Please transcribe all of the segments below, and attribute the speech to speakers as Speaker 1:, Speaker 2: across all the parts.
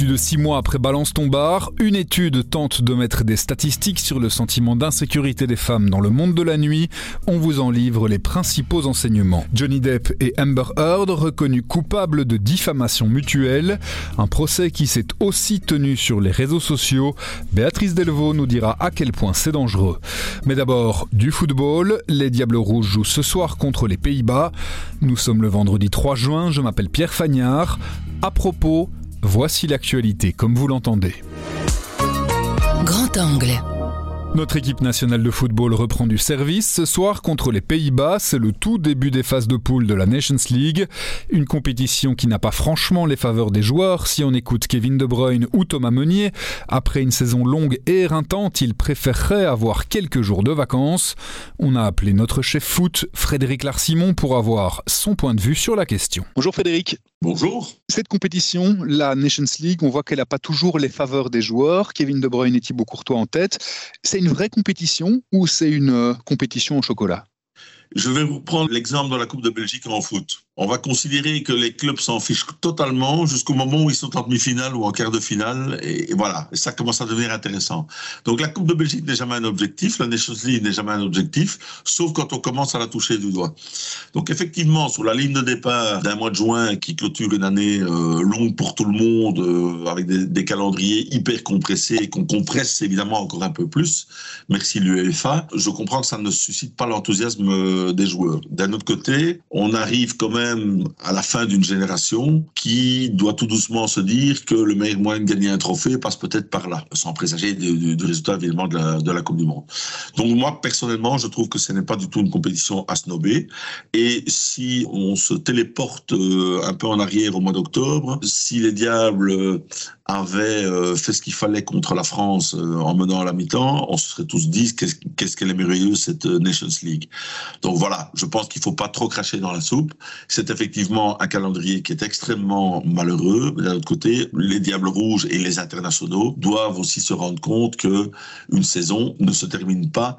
Speaker 1: Plus de six mois après Balance ton une étude tente de mettre des statistiques sur le sentiment d'insécurité des femmes dans le monde de la nuit. On vous en livre les principaux enseignements. Johnny Depp et Amber Heard reconnus coupables de diffamation mutuelle. Un procès qui s'est aussi tenu sur les réseaux sociaux. Béatrice Delvaux nous dira à quel point c'est dangereux. Mais d'abord, du football. Les Diables Rouges jouent ce soir contre les Pays-Bas. Nous sommes le vendredi 3 juin. Je m'appelle Pierre Fagnard. À propos, Voici l'actualité comme vous l'entendez.
Speaker 2: Grand angle.
Speaker 1: Notre équipe nationale de football reprend du service ce soir contre les Pays-Bas. C'est le tout début des phases de poule de la Nations League. Une compétition qui n'a pas franchement les faveurs des joueurs. Si on écoute Kevin De Bruyne ou Thomas Meunier, après une saison longue et éreintante, ils préféreraient avoir quelques jours de vacances. On a appelé notre chef foot, Frédéric Larsimon, pour avoir son point de vue sur la question.
Speaker 3: Bonjour Frédéric.
Speaker 4: Bonjour.
Speaker 3: Cette compétition, la Nations League, on voit qu'elle n'a pas toujours les faveurs des joueurs. Kevin De Bruyne et Thibaut Courtois en tête. C'est une vraie compétition ou c'est une euh, compétition au chocolat?
Speaker 4: Je vais vous prendre l'exemple de la Coupe de Belgique en foot on va considérer que les clubs s'en fichent totalement jusqu'au moment où ils sont en demi-finale ou en quart de finale. Et, voilà, ça commence à devenir intéressant. Donc la Coupe de Belgique n'est jamais un objectif, la Nations League n'est jamais un objectif, sauf quand on commence à la toucher du doigt. Donc effectivement, sur la ligne de départ d'un mois de juin qui clôture une année euh, longue pour tout le monde, euh, avec des, calendriers hyper compressés et qu'on compresse évidemment encore un peu plus, merci l'UEFA, je comprends que ça ne suscite pas l'enthousiasme euh, des joueurs. D'un autre côté, on arrive quand même à la fin d'une génération qui doit tout doucement se dire que le meilleur moyen de gagner un trophée passe peut-être par là, sans présager du, résultat évidemment de la, de la, Coupe du Monde. Donc moi, personnellement, je trouve que ce n'est pas du tout une compétition à snobber. Et si on se téléporte euh, un peu en arrière au mois d'octobre, si les Diables avait euh, fait ce qu'il fallait contre la France euh, en menant à la mi-temps, on se serait tous dit qu'est-ce qu'elle est merveilleuse cette euh, Nations League? Donc voilà, je pense qu'il faut pas trop cracher dans la soupe. C'est effectivement un calendrier qui est extrêmement malheureux. D'un autre côté, les Diables Rouges et les internationaux doivent aussi se rendre compte que une saison ne se termine pas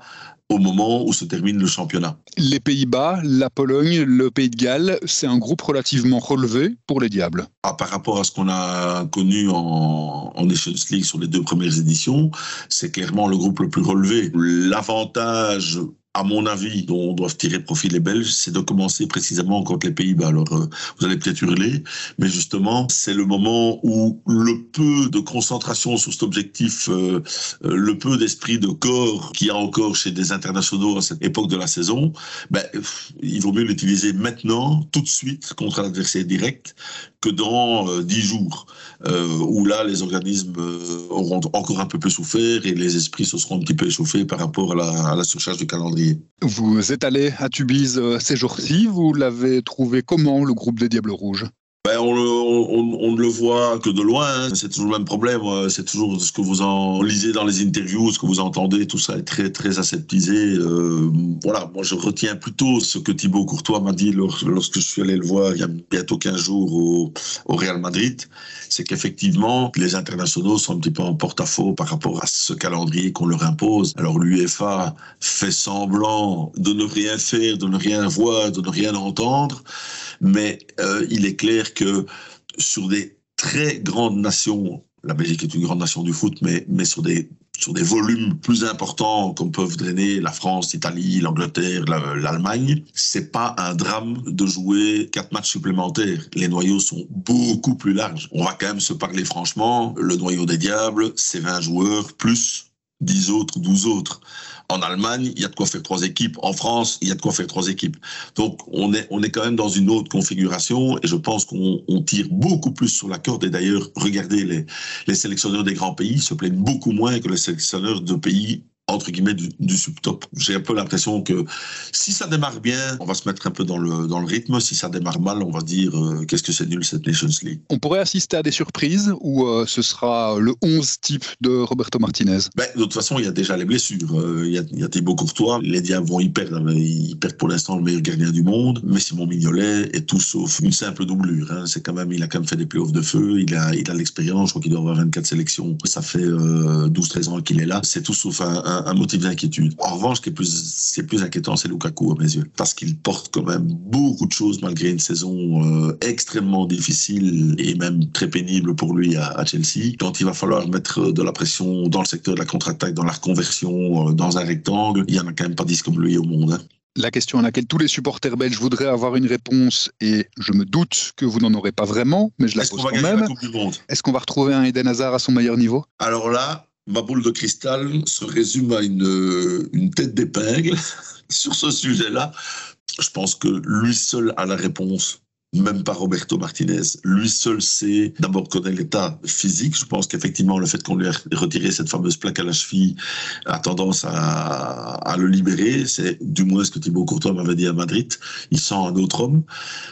Speaker 4: au moment où se termine le championnat.
Speaker 3: Les Pays-Bas, la Pologne, le Pays de Galles, c'est un groupe relativement relevé pour les Diables.
Speaker 4: Ah, par rapport à ce qu'on a connu en, en Nations League sur les deux premières éditions, c'est clairement le groupe le plus relevé. L'avantage à mon avis, dont doivent tirer profit les Belges, c'est de commencer précisément contre les Pays-Bas. Alors, euh, vous allez peut-être hurler, mais justement, c'est le moment où le peu de concentration sur cet objectif, euh, euh, le peu d'esprit de corps qu'il y a encore chez des internationaux à cette époque de la saison, ben, il vaut mieux l'utiliser maintenant, tout de suite, contre un adversaire direct, que dans dix jours, où là, les organismes auront encore un peu plus souffert et les esprits se seront un petit peu échauffés par rapport à la, à la surcharge du calendrier.
Speaker 3: Vous êtes allé à Tubize euh, ces jours-ci. Vous l'avez trouvé comment, le groupe des Diables Rouges?
Speaker 4: On, ne le voit que de loin. Hein. C'est toujours le même problème. Euh, c'est toujours ce que vous en lisez dans les interviews, ce que vous entendez. Tout ça est très très aseptisé. Euh, voilà, moi je retiens plutôt ce que Thibaut Courtois m'a dit lorsque je suis allé le voir il y a bientôt 15 jours au, au Real Madrid. C'est qu'effectivement les internationaux sont un petit peu en porte-à-faux par rapport à ce calendrier qu'on leur impose. Alors l'UEFA fait semblant de ne rien faire, de ne rien voir, de ne rien entendre, mais euh, il est clair que sur des très grandes nations, la Belgique est une grande nation du foot, mais, mais sur des sur des volumes plus importants comme peuvent drainer la France, l'Italie, l'Angleterre, l'Allemagne, c'est pas un drame de jouer quatre matchs supplémentaires. Les noyaux sont beaucoup plus larges. On va quand même se parler franchement. Le noyau des diables, c'est 20 joueurs plus 10 autres, 12 autres. En Allemagne, il y a de quoi faire trois équipes. En France, il y a de quoi faire trois équipes. Donc, on est, on est quand même dans une autre configuration et je pense qu'on tire beaucoup plus sur la corde. Et d'ailleurs, regardez, les, les sélectionneurs des grands pays se plaignent beaucoup moins que les sélectionneurs de pays entre guillemets du, du subtop. J'ai un peu l'impression que si ça démarre bien, on va se mettre un peu dans le, dans le rythme. Si ça démarre mal, on va dire euh, qu'est-ce que c'est nul cette Nations League.
Speaker 3: On pourrait assister à des surprises ou euh, ce sera le 11 type de Roberto Martinez?
Speaker 4: Ben, De toute façon, il y a déjà les blessures. Euh, il, y a, il y a Thibaut Courtois. Les Diables vont y perdre. Ils perdent pour l'instant le meilleur gardien du monde. Mais Simon Mignolet est tout sauf une simple doublure. Hein. C'est quand même, il a quand même fait des playoffs de feu. Il a, il a l'expérience. Je crois qu'il doit avoir 24 sélections. Ça fait 12-13 ans qu'il est là. C'est tout sauf un, un, un motif d'inquiétude. En revanche, ce qui est plus, c'est plus inquiétant, c'est Lukaku à mes yeux, parce qu'il porte quand même beaucoup de choses malgré une saison euh, extrêmement difficile et même très pénible pour lui à, à, Chelsea. Quand il va falloir mettre de la pression dans le secteur de la contre-attaque, dans la reconversion, euh, dans un rectangle, il y en a quand même pas 10 comme lui au monde. Hein.
Speaker 3: La question à laquelle tous les supporters belges voudraient avoir une réponse, et je me doute que vous n'en aurez pas vraiment, mais je la pose quand même. Est-ce qu'on va retrouver un Eden Hazard à son meilleur niveau?
Speaker 4: Alors là, ma boule de cristal se résume à une, une tête d'épingle sur ce sujet-là. Je pense que lui seul a la réponse même pas Roberto Martinez. Lui seul sait d'abord connaît l'état physique. Je pense qu'effectivement, le fait qu'on lui ait retiré cette fameuse plaque à la cheville a tendance à, à le libérer. C'est du moins ce que Thibaut Courtois m'avait dit à Madrid. Il sent un autre homme.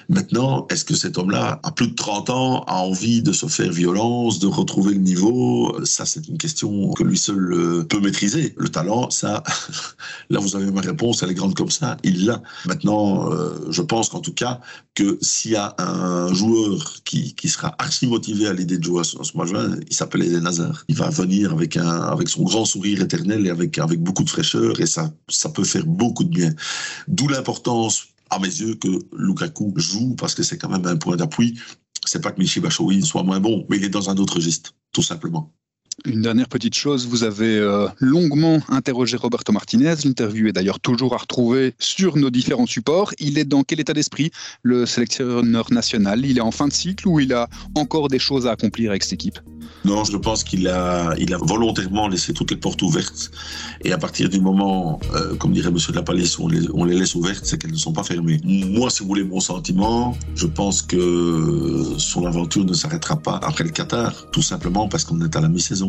Speaker 4: Maintenant, est-ce que cet homme-là, à plus de 30 ans, a envie de se faire violence, de retrouver le niveau? Ça, c'est une question que lui seul euh, peut maîtriser. Le talent, ça, là, vous avez ma réponse, elle est grande comme ça. Il l'a. Maintenant, euh, je pense qu'en tout cas, que s'il y a un joueur qui, qui sera archi motivé à l'idée de jouer à ce, match-là, il s'appelle Eden Hazard. Il va venir avec, un, avec son grand sourire éternel et avec, avec beaucoup de fraîcheur et ça, ça peut faire beaucoup de bien. D'où l'importance, à mes yeux, que Lukaku joue parce que c'est quand même un point d'appui. C'est pas que Michi Bachoui soit moins bon, mais il est dans un autre registre, tout simplement.
Speaker 3: Une dernière petite chose, vous avez euh, longuement interrogé Roberto Martinez. L'interview est d'ailleurs toujours à retrouver sur nos différents supports. Il est dans quel état d'esprit, le sélectionneur national? Il est en fin de cycle ou il a encore des choses à accomplir avec cette équipe?
Speaker 4: Non, je pense qu'il a, volontairement laissé toutes les portes ouvertes. Et à partir du moment, euh, comme dirait Monsieur de la Palisse, on les, on les laisse ouvertes, c'est qu'elles ne sont pas fermées. Moi, si vous voulez mon sentiment, je pense que son aventure ne s'arrêtera pas après le Qatar, tout simplement parce qu'on est à la mi-saison.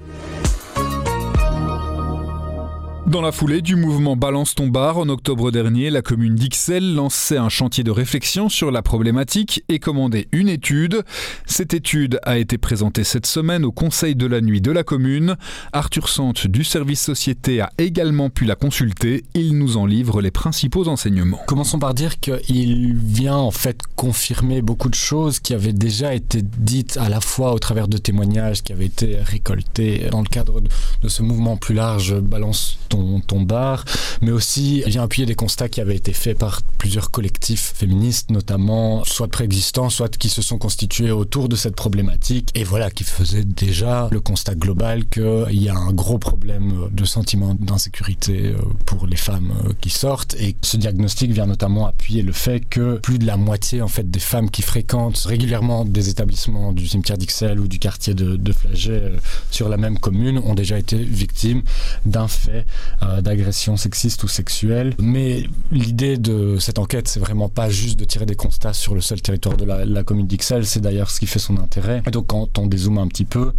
Speaker 1: Dans la foulée du mouvement Balance ton bar, en octobre dernier, la commune d'Ixelles lançait un chantier de réflexion sur la problématique et commandait une étude. Cette étude a été présentée cette semaine au Conseil de la nuit de la commune. Arthur Sante du service société a également pu la consulter. Il nous en livre les principaux enseignements.
Speaker 5: Commençons par dire qu'il vient en fait confirmer beaucoup de choses qui avaient déjà été dites à la fois au travers de témoignages qui avaient été récoltés dans le cadre de ce mouvement plus large Balance ton ton, bar, mais aussi vient appuyer des constats qui avaient été faits par plusieurs collectifs féministes, notamment soit préexistants, soit qui se sont constitués autour de cette problématique, et voilà, qui faisaient déjà le constat global qu'il y a un gros problème de sentiment d'insécurité euh, pour les femmes euh, qui sortent, et ce diagnostic vient notamment appuyer le fait que plus de la moitié en fait des femmes qui fréquentent régulièrement des établissements du cimetière d'Ixelles ou du quartier de, de Flagey euh, sur la même commune ont déjà été victimes d'un fait euh, d'agression sexiste ou sexuelle. Mais l'idée de cette enquête, c'est vraiment pas juste de tirer des constats sur le seul territoire de la, commune d'Ixelles, c'est d'ailleurs ce qui fait son intérêt. Et donc quand on dézoome un petit peu,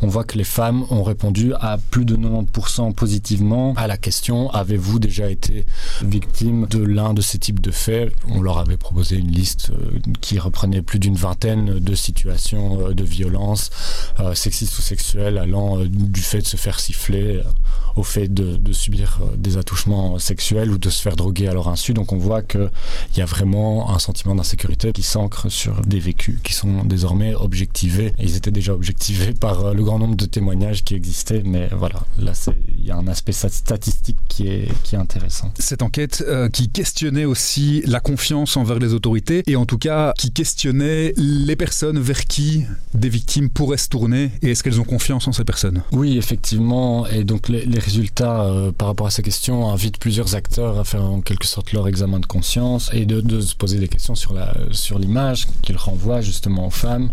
Speaker 5: on voit que les femmes ont répondu à plus de 90% positivement à la question avez-vous déjà été victime de l'un de ces types de faits? On leur avait proposé une liste euh, qui reprenait plus d'une vingtaine de situations euh, de violence sexistes ou sexuelles allant du fait de se faire siffler au fait de, de subir euh, des attouchements sexuels ou de se faire droguer à leur insu. Donc on voit qu'il y a vraiment un sentiment d'insécurité qui s'ancre sur des vécus qui sont désormais objectivés. Et ils étaient déjà objectivés par euh, le grand nombre de témoignages qui existaient, mais voilà, là il y a un aspect statistique qui est, qui est intéressant.
Speaker 1: Cette enquête euh, qui questionnait aussi la confiance envers les autorités et en tout cas qui questionnait les personnes vers qui des victimes pourraient se tourner et est-ce qu'elles ont confiance en ces personnes?
Speaker 5: Oui, effectivement. Et donc les, les résultats euh, par rapport à ces questions invitent plusieurs acteurs à faire en quelque sorte leur examen de conscience et de, se poser des questions sur la sur l'image qu'ils renvoient justement aux femmes.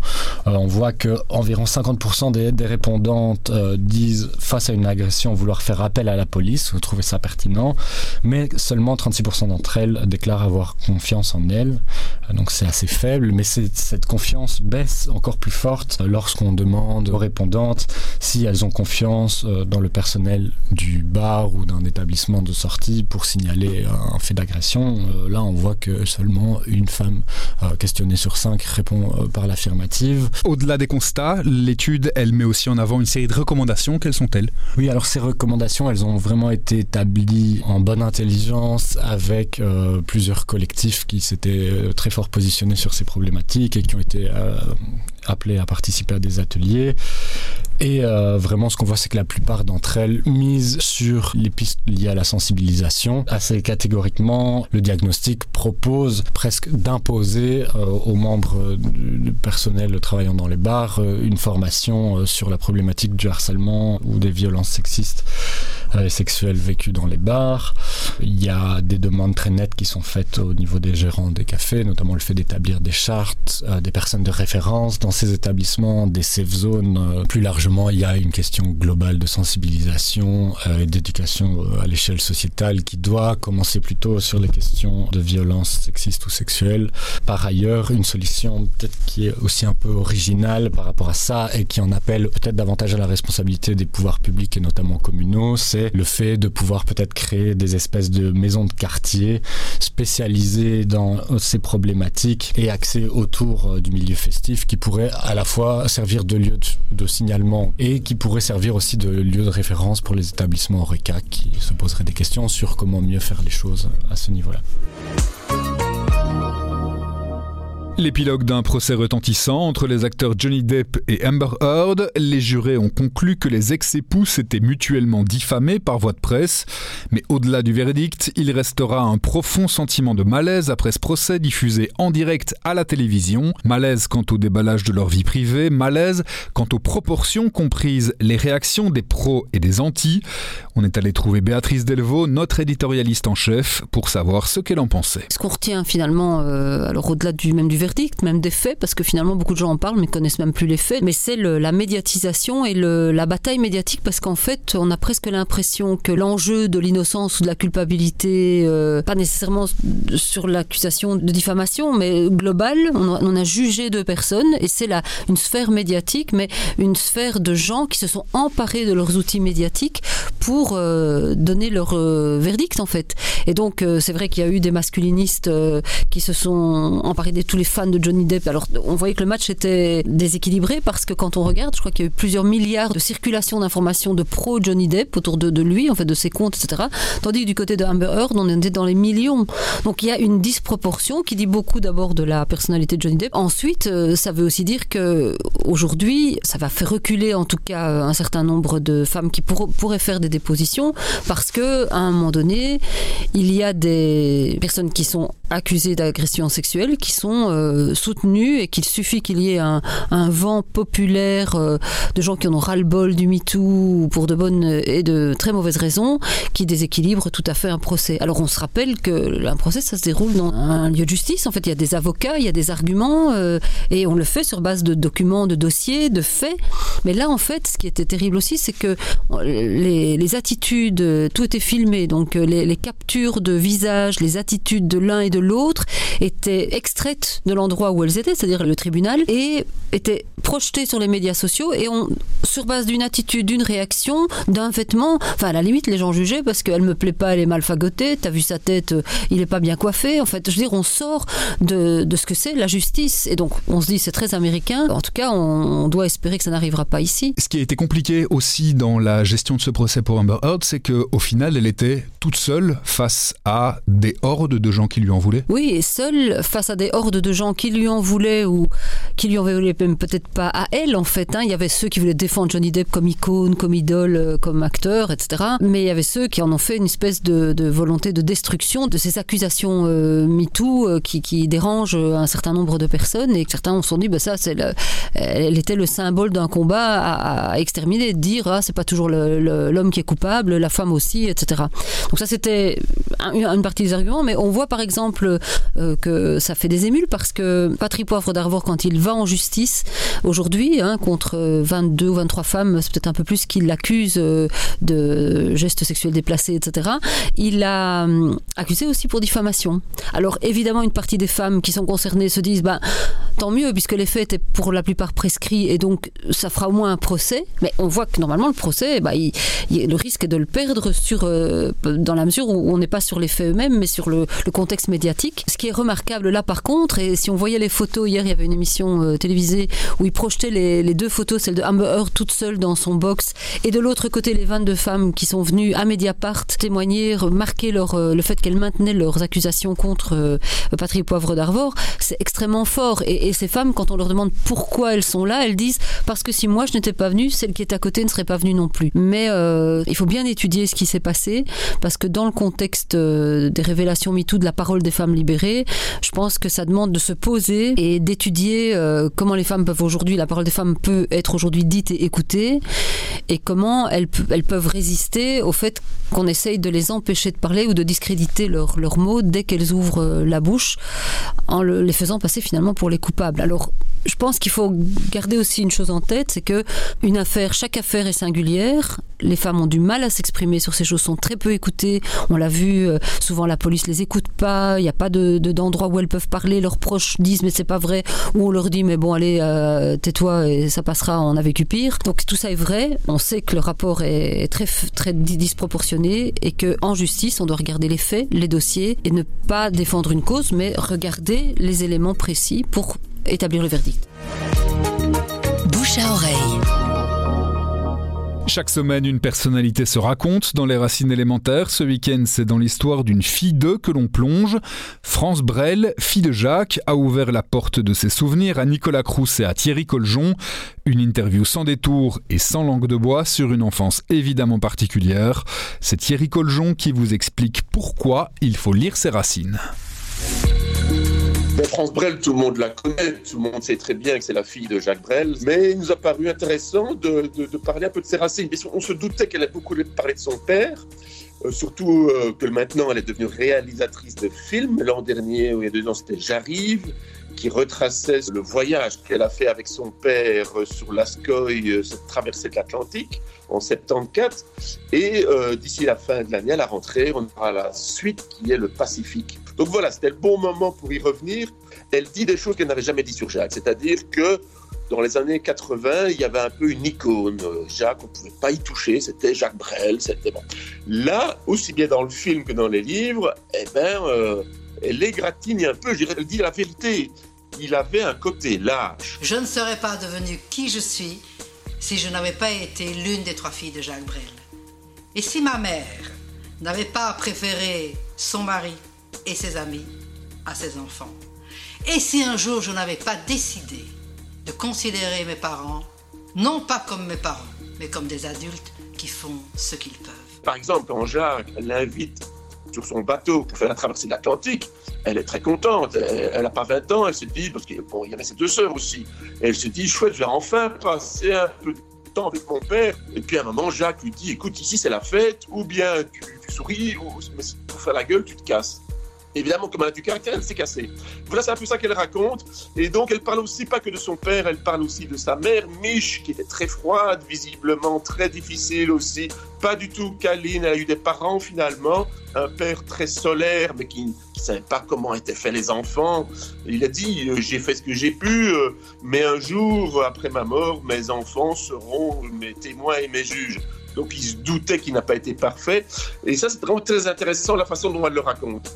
Speaker 5: Euh, on voit que environ 50% des, répondantes euh, disent face à une agression vouloir faire appel à la police. Vous trouvez ça pertinent, mais seulement 36% d'entre elles déclarent avoir confiance en elles. Donc c'est assez faible, mais cette confiance baisse encore plus forte lorsqu'on demande aux répondantes si elles ont confiance dans le personnel du bar bar ou d'un établissement de sortie pour signaler un fait d'agression, là on voit que seulement une femme questionnée sur cinq répond par l'affirmative.
Speaker 1: Au-delà des constats, l'étude, elle met aussi en avant une série de recommandations. Quelles sont-elles?
Speaker 5: Oui, alors ces recommandations, elles ont vraiment été établies en bonne intelligence avec plusieurs collectifs qui s'étaient très fort positionnés sur ces problématiques et qui ont été appelés à participer à des ateliers. Et euh, vraiment, ce qu'on voit, c'est que la plupart d'entre elles misent sur les pistes liées à la sensibilisation. Assez catégoriquement, le diagnostic propose presque d'imposer euh, aux membres du personnel travaillant dans les bars euh, une formation sur la problématique du harcèlement ou des violences sexistes et sexuelles vécues dans les bars. Il y a des demandes très nettes qui sont faites au niveau des gérants des cafés, notamment le fait d'établir des chartes, des personnes de référence dans ces établissements, des safe zones plus largement il y a une question globale de sensibilisation euh, et d'éducation euh, à l'échelle sociétale qui doit commencer plutôt sur les questions de violence sexiste ou sexuelle. Par ailleurs, une solution peut-être qui est aussi un peu originale par rapport à ça et qui en appelle peut-être davantage à la responsabilité des pouvoirs publics et notamment communaux, c'est le fait de pouvoir peut-être créer des espèces de maisons de quartier spécialisées dans ces problématiques et axées autour euh, du milieu festif qui pourraient à la fois servir de lieu de, de signalement et qui pourrait servir aussi de lieu de référence pour les établissements ORECA qui se poseraient des questions sur comment mieux faire les choses à ce niveau-là.
Speaker 1: L'épilogue d'un procès retentissant entre les acteurs Johnny Depp et Amber Heard, les jurés ont conclu que les ex-époux s'étaient mutuellement diffamés par voie de presse, mais au-delà du verdict, il restera un profond sentiment de malaise après ce procès diffusé en direct à la télévision, malaise quant au déballage de leur vie privée, malaise quant aux proportions comprises les réactions des pros et des anti. On est allé trouver Béatrice Delvaux, notre éditorialiste en chef, pour savoir ce qu'elle en pensait.
Speaker 6: Ce qu'on retient finalement, euh, alors au-delà du même du verdict, même des faits, parce que finalement beaucoup de gens en parlent mais connaissent même plus les faits, mais c'est la médiatisation et la bataille médiatique parce qu'en fait on a presque l'impression que l'enjeu de l'innocence ou de la culpabilité, euh, pas nécessairement sur l'accusation de diffamation, mais global, on a, jugé deux personnes et c'est une sphère médiatique, mais une sphère de gens qui se sont emparés de leurs outils médiatiques pour euh, donner leur euh, verdict en fait. Et donc c'est vrai qu'il y a eu des masculinistes qui se sont emparés de tous les fans de Johnny Depp. Alors on voyait que le match était déséquilibré parce que quand on regarde, je crois qu'il y a eu plusieurs milliards de circulation d'informations de pro Johnny Depp autour de, lui, en fait, de ses comptes, etc. Tandis que du côté de Amber Heard, on était dans les millions. Donc il y a une disproportion qui dit beaucoup d'abord de la personnalité de Johnny Depp. Ensuite, euh, ça veut aussi dire que aujourd'hui, ça va faire reculer en tout cas un certain nombre de femmes qui pour, pourraient faire des dépositions parce que à un moment donné, il y a des personnes qui sont accusées d'agression sexuelle qui sont euh, soutenues et qu'il suffit qu'il y ait un, un vent populaire euh, de gens qui en ont ras-le-bol du MeToo pour de bonnes et de très mauvaises raisons qui déséquilibrent tout à fait un procès. Alors on se rappelle que un procès ça se déroule dans un lieu de justice. En fait, il y a des avocats, il y a des arguments euh, et on le fait sur base de documents, de dossiers, de faits. Mais là, en fait, ce qui était terrible aussi, c'est que les, les, attitudes, tout était filmé, donc les, les captures de visage, les attitudes de l'un et de l'autre étaient extraites de l'endroit où elles étaient, c'est-à-dire le tribunal, et étaient projetées sur les médias sociaux et on, sur base d'une attitude, d'une réaction, d'un vêtement, enfin à la limite les gens jugeaient parce qu'elle me plaît pas, elle est mal fagotée, t'as vu sa tête, euh, il est pas bien coiffé. En fait, je veux dire, on sort de, de ce que c'est la justice et donc on se dit c'est très américain. En tout cas, on, on doit espérer que ça n'arrivera pas ici.
Speaker 1: Ce qui a été compliqué aussi dans la gestion de ce procès pour Amber Heard, c'est que au final, elle était toute seule face à des hordes de gens qui lui en voulaient.
Speaker 6: Oui, et seule face à des hordes de gens qui lui en voulaient ou qui lui en voulaient peut-être pas à elle en fait. Hein. Il y avait ceux qui voulaient défendre Johnny Depp comme icône, comme idole, euh, comme acteur, etc. Mais il y avait ceux qui en ont fait une espèce de, volonté de destruction de ces accusations euh, MeToo euh, qui, qui dérangent un certain nombre de personnes et certains se sont dit bah ça c'est elle était le symbole d'un combat à, à, exterminer, de dire ah c'est pas toujours l'homme qui est coupable, la femme aussi, etc. Donc ça c'était une partie des arguments, mais on voit par exemple euh, que ça fait des émules parce que Patrick Poivre d'Arvor, quand il va en justice aujourd'hui hein, contre 22 ou 23 femmes, c'est peut-être un peu plus qu'il l'accuse euh, de gestes sexuels déplacés, etc., il a hum, accusé aussi pour diffamation. Alors évidemment, une partie des femmes qui sont concernées se disent, ben, tant mieux, puisque les faits étaient pour la plupart prescrits, et donc ça fera au moins un procès, mais on voit que normalement le procès, ben, le risque est de le perdre sur, euh, dans la mesure où on n'est pas sur les faits eux-mêmes, mais sur le, contexte médiatique. Ce qui est remarquable là par contre, et si on voyait les photos, hier il y avait une émission euh, télévisée où il projetait les, deux photos, celle de Amber Heard toute seule dans son box, et de l'autre côté les 22 femmes qui sont venues à Mediapart témoigner, marquer leur, euh, le fait qu'elles maintenaient leurs accusations contre Patrick Poivre d'Arvor, c'est extrêmement fort. Et, et, ces femmes, quand on leur demande pourquoi elles sont là, elles disent parce que si moi je n'étais pas venue, celle qui est à côté ne serait pas venue non plus. Mais il faut bien étudier ce qui s'est passé parce que dans le contexte des révélations MeToo de la parole des femmes libérées, je pense que ça demande de se poser et d'étudier euh, comment les femmes peuvent aujourd'hui, la parole des femmes peut être aujourd'hui dite et écoutée et comment elles, peuvent résister au fait qu'on essaye de les empêcher de parler ou de discréditer leurs mots dès qu'elles ouvrent euh, la bouche en les faisant passer finalement pour les coupables. Alors je pense qu'il faut garder aussi une chose en tête, c'est que une affaire, chaque affaire est singulière. Les femmes ont du mal à s'exprimer sur ces choses, sont très peu écoutées. On l'a vu, euh, souvent la police les écoute pas. Il n'y a pas de d'endroit où elles peuvent parler. Leurs proches disent mais c'est pas vrai. Ou on leur dit mais bon allez euh, tais-toi et ça passera. On a vécu pire. Donc tout ça est vrai. On sait que le rapport est très très disproportionné et que en justice on doit regarder les faits, les dossiers et ne pas défendre une cause, mais regarder les éléments précis pour établir le verdict.
Speaker 2: Bouche à oreille.
Speaker 1: Chaque semaine, une personnalité se raconte dans les racines élémentaires. Ce week-end, c'est dans l'histoire d'une fille d'eux que l'on plonge. France Brel, fille de Jacques, a ouvert la porte de ses souvenirs à Nicolas Crous et à Thierry Coljon. Une interview sans détour et sans langue de bois sur une enfance évidemment particulière. C'est Thierry Coljon qui vous explique pourquoi il faut lire ses racines.
Speaker 7: France Brel, tout le monde la connaît, tout le monde sait très bien que c'est la fille de Jacques Brel, mais il nous a paru intéressant de, parler un peu de ses racines. On se doutait qu'elle a beaucoup parlé de son père, euh, surtout euh, que maintenant elle est devenue réalisatrice de films. L'an dernier, il y a deux ans, c'était J'arrive, qui retraçait le voyage qu'elle a fait avec son père sur l'Ascoy, euh, cette traversée de l'Atlantique en 74. Et d'ici la fin de l'année, à la rentrée, on aura la suite qui est le Pacifique. Donc voilà, c'était le bon moment pour y revenir. Elle dit des choses qu'elle n'avait jamais dit sur Jacques, c'est-à-dire que dans les années 80, il y avait un peu une icône. Jacques, on ne pouvait pas y toucher, c'était Jacques Brel, c'était bon. Là, aussi bien dans le film que dans les livres, eh ben, euh, elle égratigne un peu, je dirais, elle dit la vérité. Il avait un côté lâche.
Speaker 8: Je ne serais pas devenue qui je suis si je n'avais pas été l'une des trois filles de Jacques Brel. Et si ma mère n'avait pas préféré son mari et ses amis à ses enfants. Et si un jour je n'avais pas décidé de considérer mes parents, non pas comme mes parents, mais comme des adultes qui font ce qu'ils peuvent.
Speaker 7: Par exemple, quand Jacques l'invite sur son bateau pour faire la traversée de l'Atlantique, elle est très contente. Elle n'a pas 20 ans, elle se dit, parce qu'il y avait ses deux sœurs aussi, elle se dit, chouette, je vais enfin passer un peu de temps avec mon père. Et puis à un moment, Jacques lui dit, écoute, ici c'est la fête, ou bien tu, tu souris, ou pour faire la gueule, tu te casses. Évidemment, comme elle a du caractère, elle s'est cassée. Voilà, c'est un peu ça qu'elle raconte. Et donc, elle parle aussi pas que de son père, elle parle aussi de sa mère, Mich, qui était très froide, visiblement très difficile aussi, pas du tout câline. Elle a eu des parents finalement, un père très solaire, mais qui ne savait pas comment étaient faits les enfants. Il a dit euh, J'ai fait ce que j'ai pu, euh, mais un jour, après ma mort, mes enfants seront mes témoins et mes juges. Donc, il se doutait qu'il n'a pas été parfait. Et ça, c'est vraiment très intéressant la façon dont elle le raconte.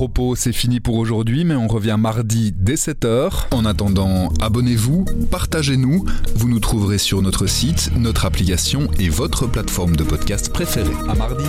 Speaker 1: Propos, c'est fini pour aujourd'hui, mais on revient mardi dès 7h. En attendant, abonnez-vous, partagez-nous. Vous nous trouverez sur notre site, notre application et votre plateforme de podcast préférée. À mardi.